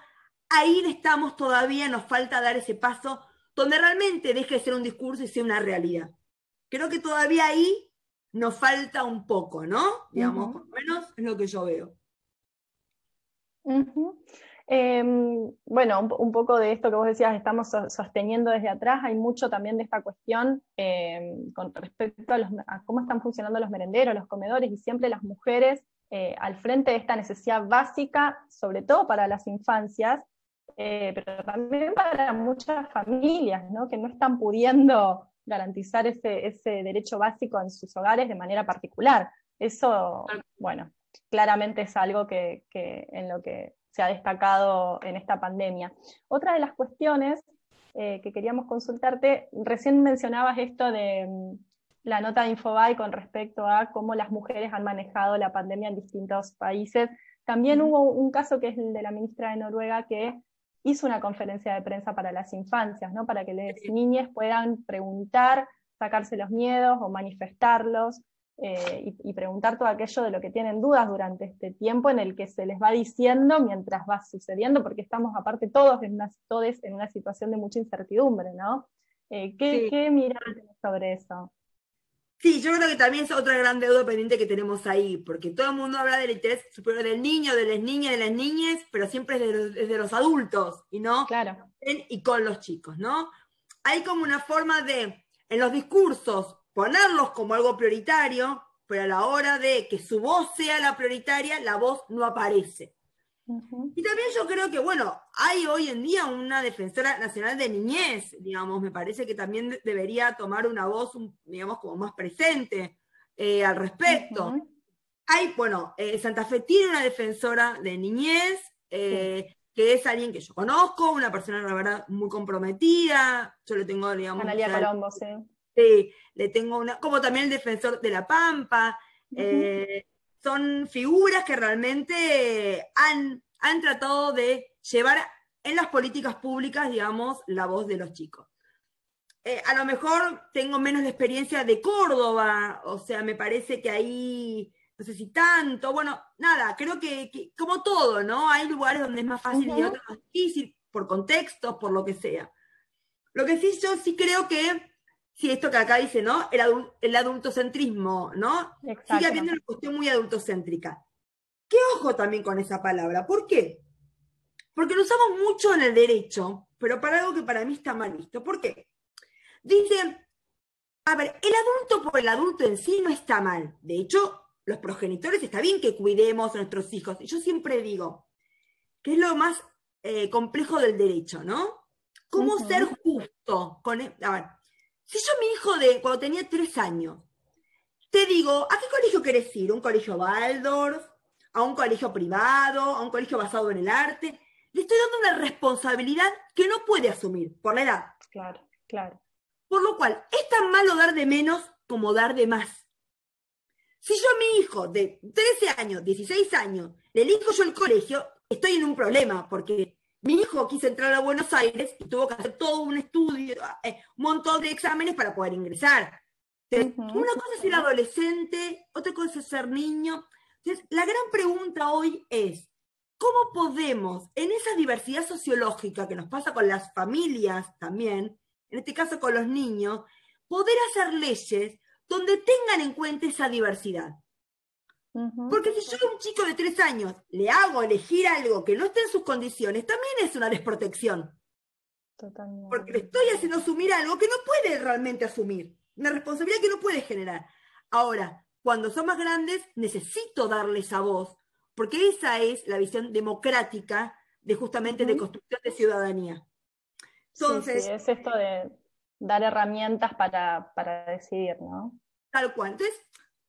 ahí estamos todavía, nos falta dar ese paso donde realmente deje de ser un discurso y sea una realidad. Creo que todavía ahí nos falta un poco, ¿no? Digamos, por lo menos es lo que yo veo. Em, bueno, un, poco de esto que vos decías, estamos sosteniendo desde atrás, hay mucho también de esta cuestión em, con respecto a, cómo están funcionando los merenderos, los comedores, y siempre las mujeres eh, al frente de esta necesidad básica, sobre todo para las infancias, eh, pero también para muchas familias ¿no? que no están pudiendo garantizar ese, ese derecho básico en sus hogares de manera particular. Eso, bueno, claramente es algo que, que en lo que se ha destacado en esta pandemia. Otra de las cuestiones eh, que queríamos consultarte, recién mencionabas esto de mm, la nota de Infobae con respecto a cómo las mujeres han manejado la pandemia en distintos países. También hubo un caso que es el de la ministra de Noruega que hizo una conferencia de prensa para las infancias, ¿no? para que las niñas puedan preguntar, sacarse los miedos o manifestarlos. Eh, y, preguntar todo aquello de lo que tienen dudas durante este tiempo en el que se les va diciendo mientras va sucediendo, porque estamos aparte todos en una, todos en una situación de mucha incertidumbre, ¿no? Eh, ¿qué, ¿Qué mirada sobre eso? Sí, yo creo que también es otra gran deuda pendiente que tenemos ahí, porque todo el mundo habla del interés superior del niño, de las niñas, de las niñas, pero siempre es de los, de los adultos y no claro. y con los chicos, ¿no? Hay como una forma de, en los discursos, ponerlos como algo prioritario, pero a la hora de que su voz sea la prioritaria, la voz no aparece. Y también yo creo que, bueno, hay hoy en día una defensora nacional de niñez, digamos, me parece que también debería tomar una voz, digamos, como más presente eh, al respecto. Hay, bueno, eh, Santa Fe tiene una defensora de niñez, eh, que es alguien que yo conozco, una persona, la verdad, muy comprometida, yo le tengo, digamos... Analia Colombo, sí. Sí, le tengo una, como también el defensor de la Pampa, son figuras que realmente han, han tratado de llevar en las políticas públicas, digamos, la voz de los chicos. Eh, a lo mejor tengo menos de experiencia de Córdoba, o sea, me parece que ahí, no sé si tanto, bueno, nada, creo que, como todo, ¿no? Hay lugares donde es más fácil y otros más difícil, por contextos, por lo que sea. Lo que sí, yo sí creo que sí, esto que acá dice, ¿no? El, adultocentrismo, ¿no? Sigue habiendo una cuestión muy adultocéntrica. ¿Qué ojo también con esa palabra? ¿Por qué? Porque lo usamos mucho en el derecho, pero para algo que para mí está mal visto. ¿Por qué? Dicen, a ver, el adulto por el adulto en sí no está mal. De hecho, los progenitores está bien que cuidemos a nuestros hijos. Y yo siempre digo que es lo más eh, complejo del derecho, ¿no? ¿Cómo ser justo con... E-? A ver, si yo mi hijo de cuando tenía tres años, te digo, ¿a qué colegio querés ir? ¿Un colegio Waldorf? ¿A un colegio privado? ¿A un colegio basado en el arte? Le estoy dando una responsabilidad que no puede asumir por la edad. Claro, claro. Por lo cual, es tan malo dar de menos como dar de más. Si yo a mi hijo de 13 años, 16 años, le elijo yo el colegio, estoy en un problema, porque mi hijo quiso entrar a Buenos Aires y tuvo que hacer todo un estudio, eh, un montón de exámenes para poder ingresar. Una cosa es ser adolescente, otra cosa es ser niño. Entonces, la gran pregunta hoy es, ¿cómo podemos, en esa diversidad sociológica que nos pasa con las familias también, en este caso con los niños, poder hacer leyes donde tengan en cuenta esa diversidad? Porque si yo a un chico de tres años le hago elegir algo que no esté en sus condiciones, también es una desprotección. Totalmente. Porque le estoy haciendo asumir algo que no puede realmente asumir. Una responsabilidad que no puede generar. Ahora, cuando son más grandes, necesito darle esa voz, porque esa es la visión democrática de justamente de construcción de ciudadanía. Entonces, es esto de dar herramientas para, para decidir, ¿no? Tal cual. Entonces,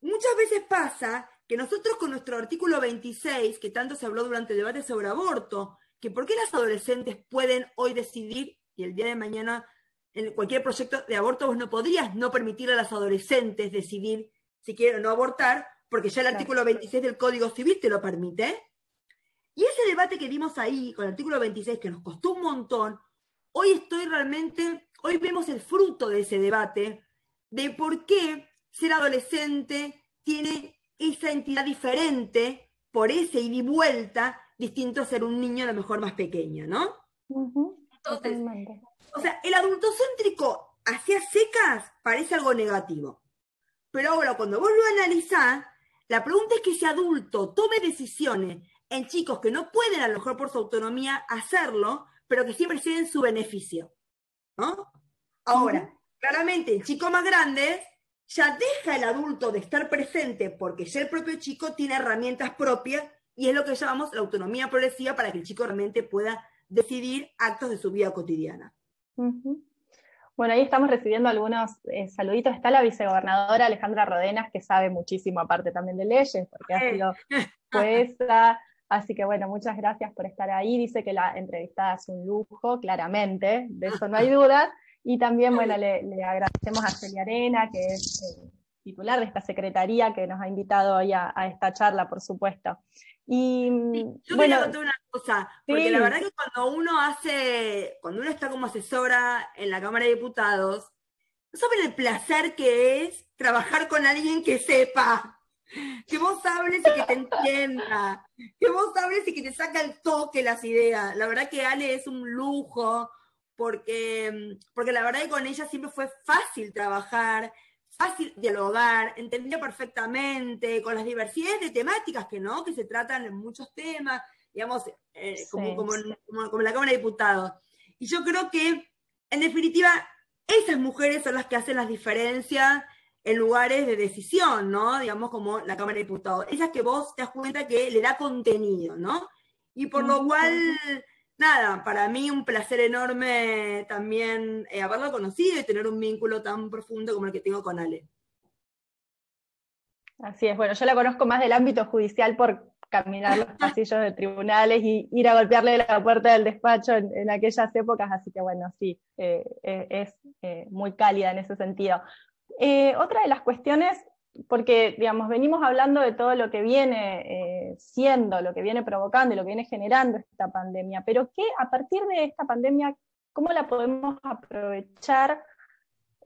muchas veces pasa que nosotros con nuestro artículo 26, que tanto se habló durante el debate sobre aborto, que por qué las adolescentes pueden hoy decidir y el día de mañana en cualquier proyecto de aborto vos no podrías no permitir a las adolescentes decidir si quieren o no abortar, porque ya el artículo 26 del Código Civil te lo permite. Y ese debate que dimos ahí con el artículo 26, que nos costó un montón, hoy estoy realmente, hoy vemos el fruto de ese debate, de por qué ser adolescente tiene esa entidad diferente por ese ida y vuelta, distinto a ser un niño a lo mejor más pequeño, ¿no? Entonces, o sea, el adultocéntrico hacia secas parece algo negativo. Pero ahora, cuando vos lo analizás, la pregunta es que ese adulto tome decisiones en chicos que no pueden, a lo mejor por su autonomía, hacerlo, pero que siempre tienen su beneficio. ¿no? Ahora, claramente, el chico más grande ya deja el adulto de estar presente porque ya el propio chico tiene herramientas propias y es lo que llamamos la autonomía progresiva para que el chico realmente pueda decidir actos de su vida cotidiana. Bueno, ahí estamos recibiendo algunos eh, saluditos. Está la vicegobernadora Alejandra Rodenas, que sabe muchísimo aparte también de leyes, porque ha sido jueza. Así que bueno, muchas gracias por estar ahí. Dice que la entrevistada es un lujo, claramente, de eso no hay duda. Y también, bueno, le, agradecemos a Celia Arena, que es titular de esta secretaría que nos ha invitado hoy a, esta charla, por supuesto. Y yo bueno, quería contar una cosa, porque la verdad que cuando uno hace, cuando uno está como asesora en la Cámara de Diputados, no saben el placer que es trabajar con alguien que sepa, que vos hables y que te entienda, que vos hables y que te saca el toque las ideas. La verdad que Ale es un lujo, porque, porque la verdad que con ella siempre fue fácil trabajar, fácil dialogar, entendía perfectamente, con las diversidades de temáticas que no, que se tratan en muchos temas, digamos, eh, como, como, como, la Cámara de Diputados. Y yo creo que, en definitiva, esas mujeres son las que hacen las diferencias en lugares de decisión, ¿no? Digamos, como la Cámara de Diputados. Esas que vos te das cuenta que le da contenido, ¿no? Y por lo cual nada, para mí un placer enorme también eh, haberlo conocido y tener un vínculo tan profundo como el que tengo con Ale. Así es, bueno, yo la conozco más del ámbito judicial por caminar los pasillos de tribunales y ir a golpearle la puerta del despacho en, aquellas épocas, así que bueno, sí, eh, eh, es muy cálida en ese sentido. otra de las cuestiones porque, digamos, venimos hablando de todo lo que viene eh, siendo, lo que viene provocando y lo que viene generando esta pandemia, pero ¿qué a partir de esta pandemia, cómo la podemos aprovechar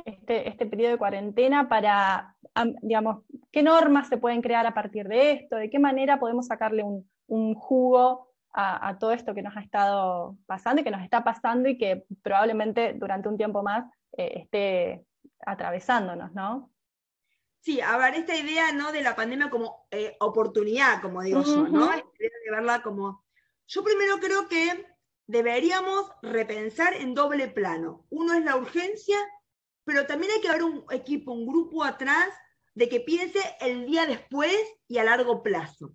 este, este periodo de cuarentena para, digamos, qué normas se pueden crear a partir de esto, de qué manera podemos sacarle un, jugo a, todo esto que nos ha estado pasando y que nos está pasando y que probablemente durante un tiempo más eh, esté atravesándonos, ¿no? Sí, a ver, esta idea, ¿no? De la pandemia como eh, oportunidad, como digo yo, ¿no? De verla como... Yo primero creo que deberíamos repensar en doble plano. Uno es la urgencia, pero también hay que haber un equipo, un grupo atrás de que piense el día después y a largo plazo.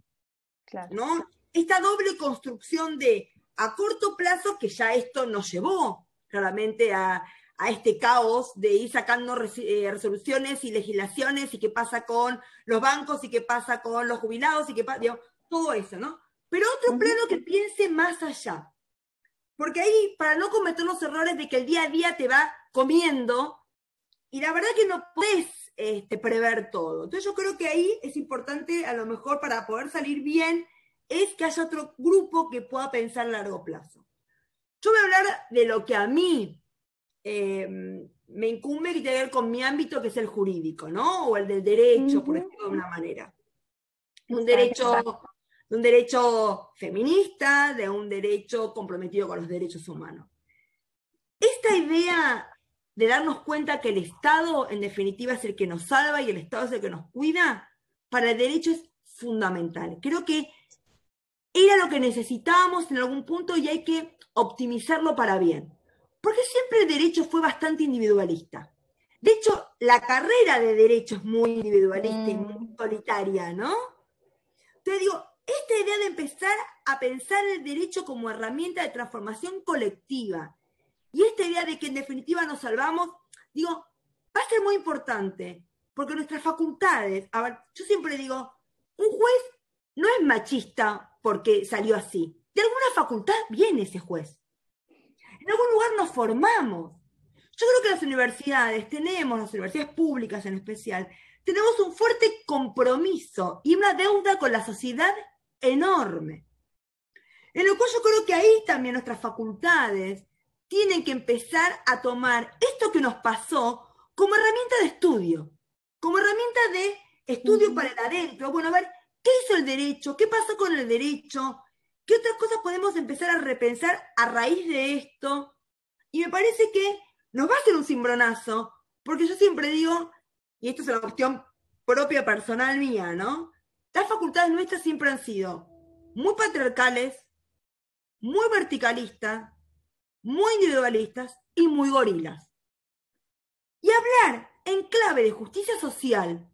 Claro. ¿no? Esta doble construcción de a corto plazo, que ya esto nos llevó claramente a, a este caos de ir sacando eh, resoluciones y legislaciones y qué pasa con los bancos y qué pasa con los jubilados y qué pasa, todo eso, ¿no? Pero otro plano que piense más allá. Porque ahí, para no cometer los errores de que el día a día te va comiendo, y la verdad que no puedes este, prever todo. Entonces yo creo que ahí es importante, a lo mejor para poder salir bien, es que haya otro grupo que pueda pensar a largo plazo. Yo voy a hablar de lo que a mí Em, me incumbe que tiene que ver con mi ámbito, que es el jurídico, ¿no? O el del derecho, por decirlo de una manera. Un derecho, un derecho feminista, de un derecho comprometido con los derechos humanos. Esta idea de darnos cuenta que el Estado, en definitiva, es el que nos salva y el Estado es el que nos cuida, para el derecho es fundamental. Creo que era lo que necesitábamos en algún punto y hay que optimizarlo para bien porque siempre el derecho fue bastante individualista. De hecho, la carrera de derecho es muy individualista y muy mm. solitaria, ¿no? Entonces digo, esta idea de empezar a pensar el derecho como herramienta de transformación colectiva y esta idea de que en definitiva nos salvamos, digo, va a ser muy importante, porque nuestras facultades, a ver, yo siempre digo, un juez no es machista porque salió así. De alguna facultad viene ese juez en algún lugar nos formamos. Yo creo que las universidades tenemos, las universidades públicas en especial, tenemos un fuerte compromiso y una deuda con la sociedad enorme. En lo cual yo creo que ahí también nuestras facultades tienen que empezar a tomar esto que nos pasó como herramienta de estudio, como herramienta de estudio para el adentro. Bueno, a ver, ¿qué hizo el derecho? ¿Qué pasó con el derecho? ¿Qué otras cosas podemos empezar a repensar a raíz de esto? Y me parece que nos va a hacer un cimbronazo, porque yo siempre digo, y esto es una cuestión propia personal mía, ¿no? Las facultades nuestras siempre han sido muy patriarcales, muy verticalistas, muy individualistas y muy gorilas. Y hablar en clave de justicia social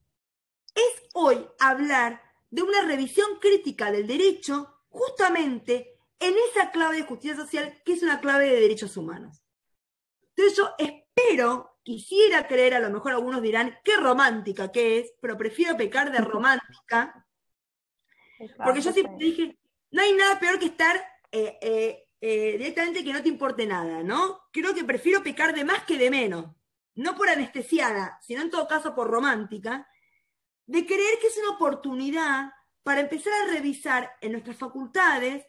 es hoy hablar de una revisión crítica del derecho justamente en esa clave de justicia social que es una clave de derechos humanos. Entonces yo espero, quisiera creer, a lo mejor algunos dirán, qué romántica que es, pero prefiero pecar de romántica, porque yo siempre dije, no hay nada peor que estar eh, eh, eh, directamente que no te importe nada, ¿no? Creo que prefiero pecar de más que de menos, no por anestesiada, sino en todo caso por romántica, de creer que es una oportunidad para empezar a revisar en nuestras facultades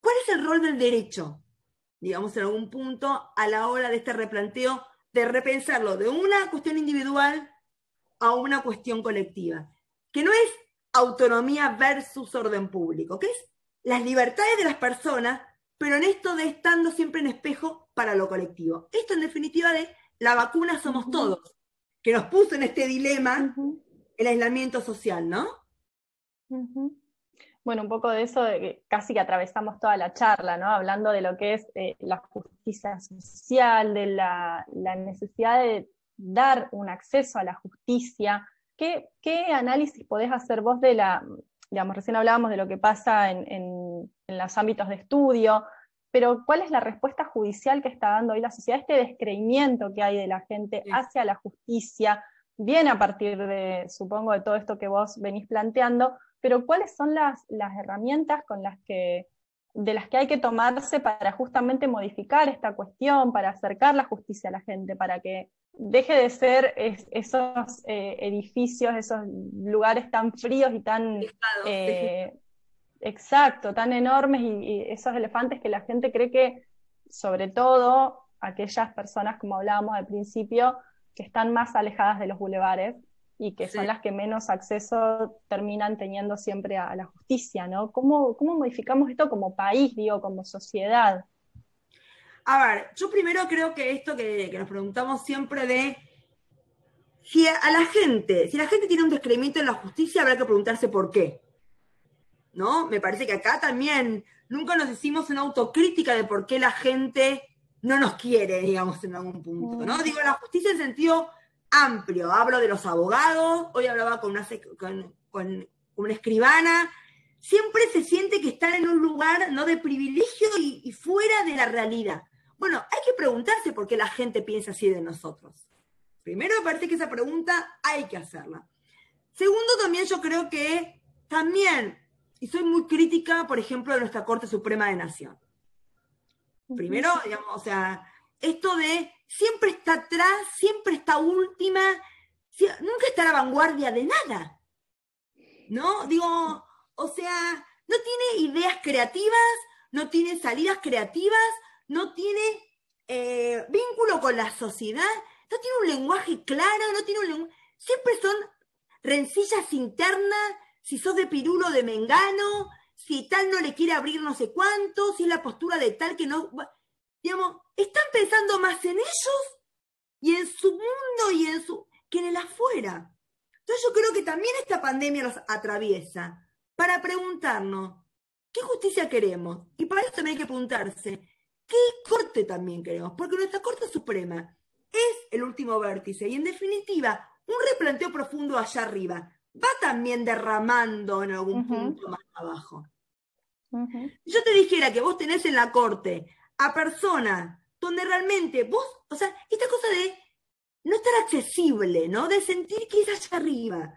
cuál es el rol del derecho, digamos, en algún punto a la hora de este replanteo, de repensarlo de una cuestión individual a una cuestión colectiva, que no es autonomía versus orden público, que es las libertades de las personas, pero en esto de estando siempre en espejo para lo colectivo. Esto en definitiva de la vacuna somos todos, que nos puso en este dilema el aislamiento social, ¿no? Bueno, un poco de eso, casi que atravesamos toda la charla, ¿no? Hablando de lo que es eh, la justicia social, de la, necesidad de dar un acceso a la justicia. ¿Qué, análisis podés hacer vos de la, digamos, recién hablábamos de lo que pasa en, los ámbitos de estudio, pero ¿cuál es la respuesta judicial que está dando hoy la sociedad? Este descreimiento que hay de la gente hacia la justicia, viene a partir de, supongo, de todo esto que vos venís planteando, pero ¿cuáles son las, herramientas con las que, de las que hay que tomarse para justamente modificar esta cuestión, para acercar la justicia a la gente, para que deje de ser esos eh, edificios, esos lugares tan fríos y tan... Eh, exacto, tan enormes y, esos elefantes que la gente cree que, sobre todo, aquellas personas, como hablábamos al principio, que están más alejadas de los bulevares y que son las que menos acceso terminan teniendo siempre a, la justicia, ¿no? ¿Cómo, ¿Cómo, modificamos esto como país, digo, como sociedad? A ver, yo primero creo que esto que, nos preguntamos siempre de si a la gente, si la gente tiene un descreimiento en la justicia, habrá que preguntarse por qué. ¿No? Me parece que acá también nunca nos hicimos una autocrítica de por qué la gente no nos quiere, digamos, en algún punto, ¿no? Mm. Digo, la justicia en sentido amplio, hablo de los abogados, hoy hablaba con una, con, una escribana, siempre se siente que están en un lugar no de privilegio y, fuera de la realidad. Bueno, hay que preguntarse por qué la gente piensa así de nosotros. Primero, me parece que esa pregunta hay que hacerla. Segundo, también yo creo que también, y soy muy crítica, por ejemplo, de nuestra Corte Suprema de Nación. Primero, digamos, o sea, esto de siempre está atrás, siempre está última, nunca está a la vanguardia de nada. ¿No? Digo, o sea, no tiene ideas creativas, no tiene salidas creativas, no tiene eh, vínculo con la sociedad, no tiene un lenguaje claro, no tiene un lenguaje... Siempre son rencillas internas, si sos de pirulo de mengano, si tal no le quiere abrir no sé cuánto, si es la postura de tal que no... Digamos, están pensando más en ellos y en su mundo y en su... que en el afuera. Entonces yo creo que también esta pandemia los atraviesa para preguntarnos, ¿qué justicia queremos? Y para eso también hay que preguntarse, ¿qué corte también queremos? Porque nuestra Corte Suprema es el último vértice y en definitiva un replanteo profundo allá arriba va también derramando en algún punto más abajo. Yo te dijera que vos tenés en la corte a personas donde realmente vos, o sea, esta cosa de no estar accesible, ¿no? De sentir que es allá arriba.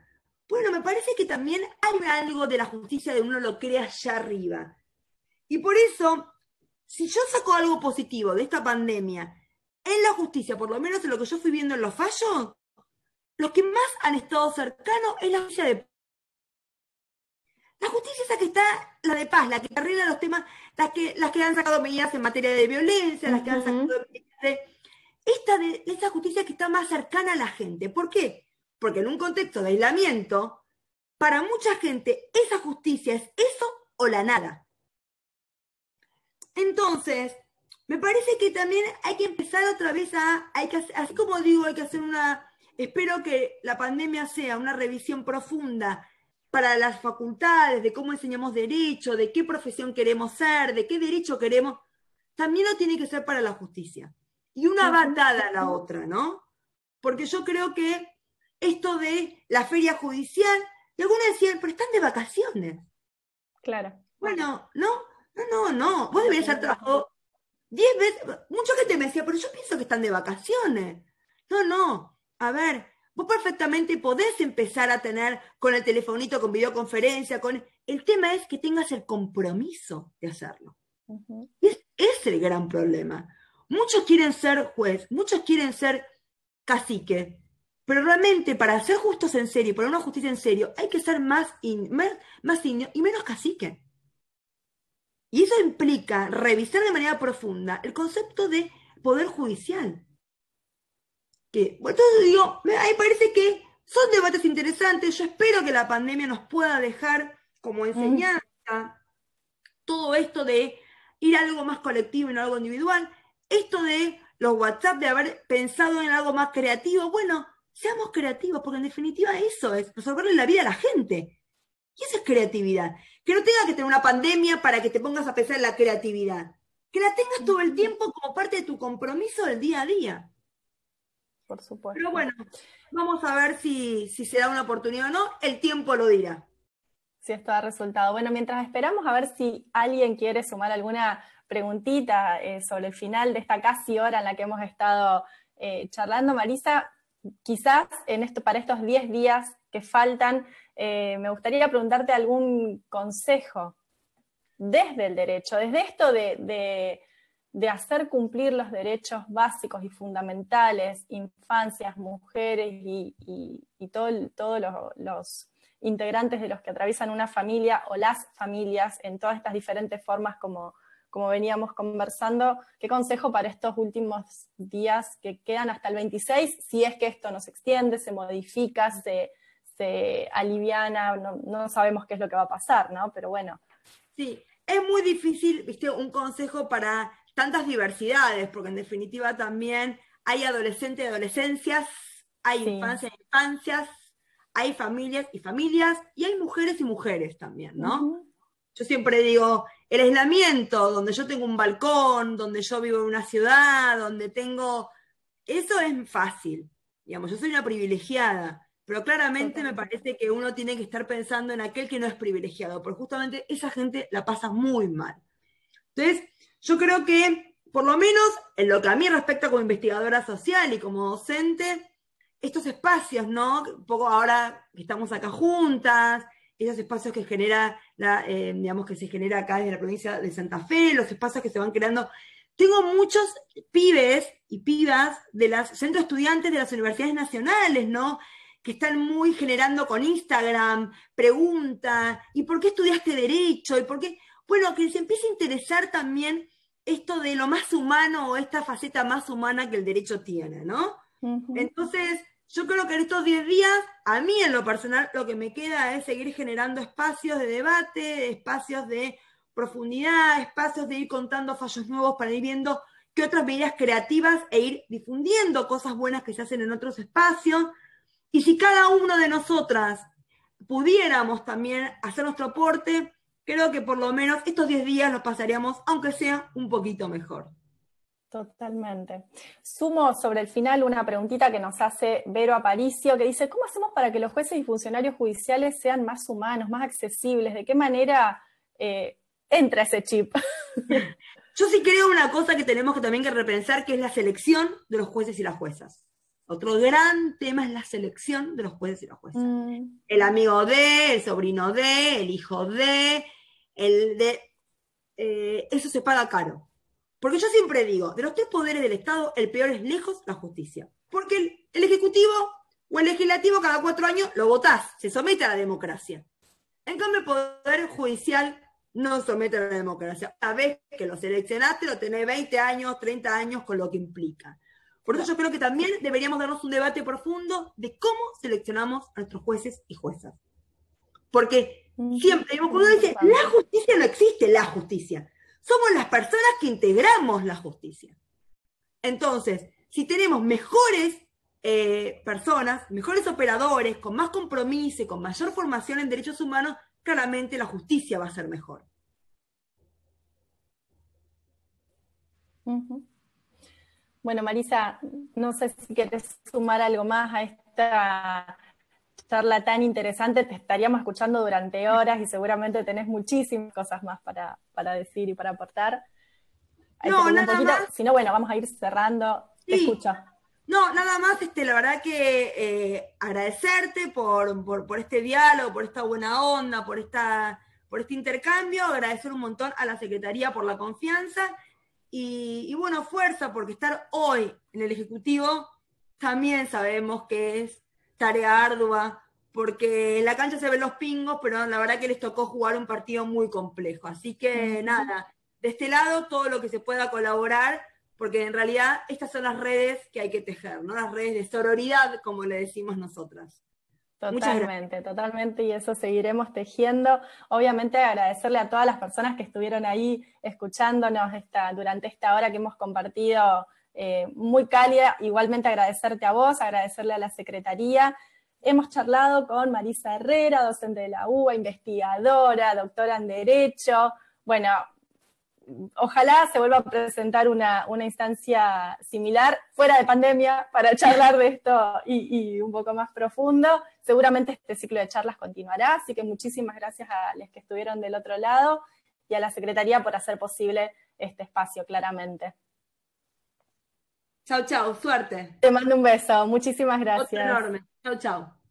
Bueno, me parece que también hay algo de la justicia de uno lo crea allá arriba. Y por eso, si yo saco algo positivo de esta pandemia en la justicia, por lo menos en lo que yo fui viendo en los fallos, los que más han estado cercanos es la justicia de la justicia esa que está, la de paz, la que arregla los temas, las que, las que han sacado medidas en materia de violencia, las que han sacado medidas de... Esta de esa justicia que está más cercana a la gente. ¿Por qué? Porque en un contexto de aislamiento, para mucha gente esa justicia es eso o la nada. Entonces, me parece que también hay que empezar otra vez a, hay que, así como digo, hay que hacer una, espero que la pandemia sea una revisión profunda para las facultades, de cómo enseñamos derecho, de qué profesión queremos ser, de qué derecho queremos, también lo tiene que ser para la justicia. Y una va dada a la otra, ¿no? Porque yo creo que esto de la feria judicial, y algunos decían, pero están de vacaciones. Claro. Bueno, no, no, no, no. Vos deberías haber trabajado diez veces. Mucha gente me decía, pero yo pienso que están de vacaciones. No, no. A ver, Vos perfectamente podés empezar a tener con el telefonito, con videoconferencia, con... El tema es que tengas el compromiso de hacerlo. es, es el gran problema. Muchos quieren ser juez, muchos quieren ser cacique, Pero realmente para ser justos en serio, para una justicia en serio, hay que ser más, más, más y menos cacique. Y eso implica revisar de manera profunda el concepto de poder judicial. Que, entonces digo, a mí parece que son debates interesantes. Yo espero que la pandemia nos pueda dejar como enseñanza todo esto de ir a algo más colectivo y no algo individual. Esto de los WhatsApp, de haber pensado en algo más creativo. Bueno, seamos creativos, porque en definitiva eso es resolverle la vida a la gente. Y eso es creatividad. Que no tenga que tener una pandemia para que te pongas a pensar en la creatividad. Que la tengas todo el tiempo como parte de tu compromiso del día a día. Por supuesto. Pero bueno, vamos a ver si, si se da una oportunidad o no. El tiempo lo dirá. Si esto da resultado. Bueno, mientras esperamos a ver si alguien quiere sumar alguna preguntita eh, sobre el final de esta casi hora en la que hemos estado eh, charlando, Marisa, quizás en esto, para estos 10 días que faltan, eh, me gustaría preguntarte algún consejo desde el derecho, desde esto de, hacer cumplir los derechos básicos y fundamentales, infancias, mujeres y, todos los, integrantes de los que atraviesan una familia o las familias en todas estas diferentes formas como, como veníamos conversando. ¿Qué consejo para estos últimos días que quedan hasta el 26, si es que esto no se extiende, se modifica, se, se aliviana, no, sabemos qué es lo que va a pasar, ¿no? Pero bueno. Sí, es muy difícil, viste, un consejo para tantas diversidades, porque en definitiva también hay adolescentes y adolescencias, hay infancias y infancias, hay familias y familias, y hay mujeres y mujeres también, ¿no? Yo siempre digo, el aislamiento, donde yo tengo un balcón, donde yo vivo en una ciudad, donde tengo... Eso es fácil, digamos, yo soy una privilegiada, pero claramente me parece que uno tiene que estar pensando en aquel que no es privilegiado, porque justamente esa gente la pasa muy mal. Entonces, yo creo que, por lo menos en lo que a mí respecta como investigadora social y como docente, estos espacios, ¿no? Un poco ahora que estamos acá juntas, esos espacios que genera, la, eh, digamos, que se genera acá desde la provincia de Santa Fe, los espacios que se van creando. Tengo muchos pibes y pibas de los centros estudiantes de las universidades nacionales, ¿no? que están muy generando con Instagram, pregunta, ¿y por qué estudiaste derecho? ¿Y por qué? Bueno, que se empiece a interesar también esto de lo más humano o esta faceta más humana que el derecho tiene, ¿no? Entonces, yo creo que en estos 10 días, a mí en lo personal, lo que me queda es seguir generando espacios de debate, espacios de profundidad, espacios de ir contando fallos nuevos para ir viendo qué otras medidas creativas e ir difundiendo cosas buenas que se hacen en otros espacios. Y si cada una de nosotras pudiéramos también hacer nuestro aporte, creo que por lo menos estos 10 días los pasaríamos, aunque sea un poquito mejor. Totalmente. Sumo sobre el final una preguntita que nos hace Vero Aparicio, que dice, ¿cómo hacemos para que los jueces y funcionarios judiciales sean más humanos, más accesibles? ¿De qué manera eh, entra ese chip? Yo sí creo una cosa que tenemos que también que repensar, que es la selección de los jueces y las juezas. Otro gran tema es la selección de los jueces y las juezas. Mm. El amigo de, el sobrino de, el hijo de, el de... Eh, eso se paga caro. Porque yo siempre digo, de los tres poderes del Estado, el peor es lejos la justicia. Porque el, Ejecutivo o el Legislativo cada cuatro años lo votás, se somete a la democracia. En cambio, el Poder Judicial no somete a la democracia. A vez que lo seleccionaste, lo tenés 20 años, 30 años, con lo que implica. Por eso yo creo que también deberíamos darnos un debate profundo de cómo seleccionamos a nuestros jueces y juezas. Porque siempre, cuando dice, la justicia no existe, la justicia. Somos las personas que integramos la justicia. Entonces, si tenemos mejores eh, personas, mejores operadores, con más compromiso y con mayor formación en derechos humanos, claramente la justicia va a ser mejor. Bueno, Marisa, no sé si quieres sumar algo más a esta charla tan interesante. Te estaríamos escuchando durante horas y seguramente tenés muchísimas cosas más para, decir y para aportar. no, nada más. Si no, bueno, vamos a ir cerrando. Te escucho. No, nada más, este, la verdad que eh, agradecerte por, por, este diálogo, por esta buena onda, por, esta, por este intercambio, agradecer un montón a la Secretaría por la confianza y, bueno, fuerza, porque estar hoy en el Ejecutivo también sabemos que es tarea ardua, porque en la cancha se ven los pingos, pero la verdad que les tocó jugar un partido muy complejo. Así que nada, de este lado todo lo que se pueda colaborar, porque en realidad estas son las redes que hay que tejer, ¿no? Las redes de sororidad, como le decimos nosotras. Totalmente, totalmente, y eso seguiremos tejiendo. Obviamente agradecerle a todas las personas que estuvieron ahí escuchándonos esta, durante esta hora que hemos compartido eh, muy cálida. Igualmente agradecerte a vos, agradecerle a la Secretaría. Hemos charlado con Marisa Herrera, docente de la UBA, investigadora, doctora en Derecho. Bueno, ojalá se vuelva a presentar una, instancia similar fuera de pandemia para charlar de esto y, un poco más profundo. Seguramente este ciclo de charlas continuará, así que muchísimas gracias a los que estuvieron del otro lado y a la Secretaría por hacer posible este espacio, claramente. Chao, chao, suerte. Te mando un beso, muchísimas gracias. enorme. Chao, chao.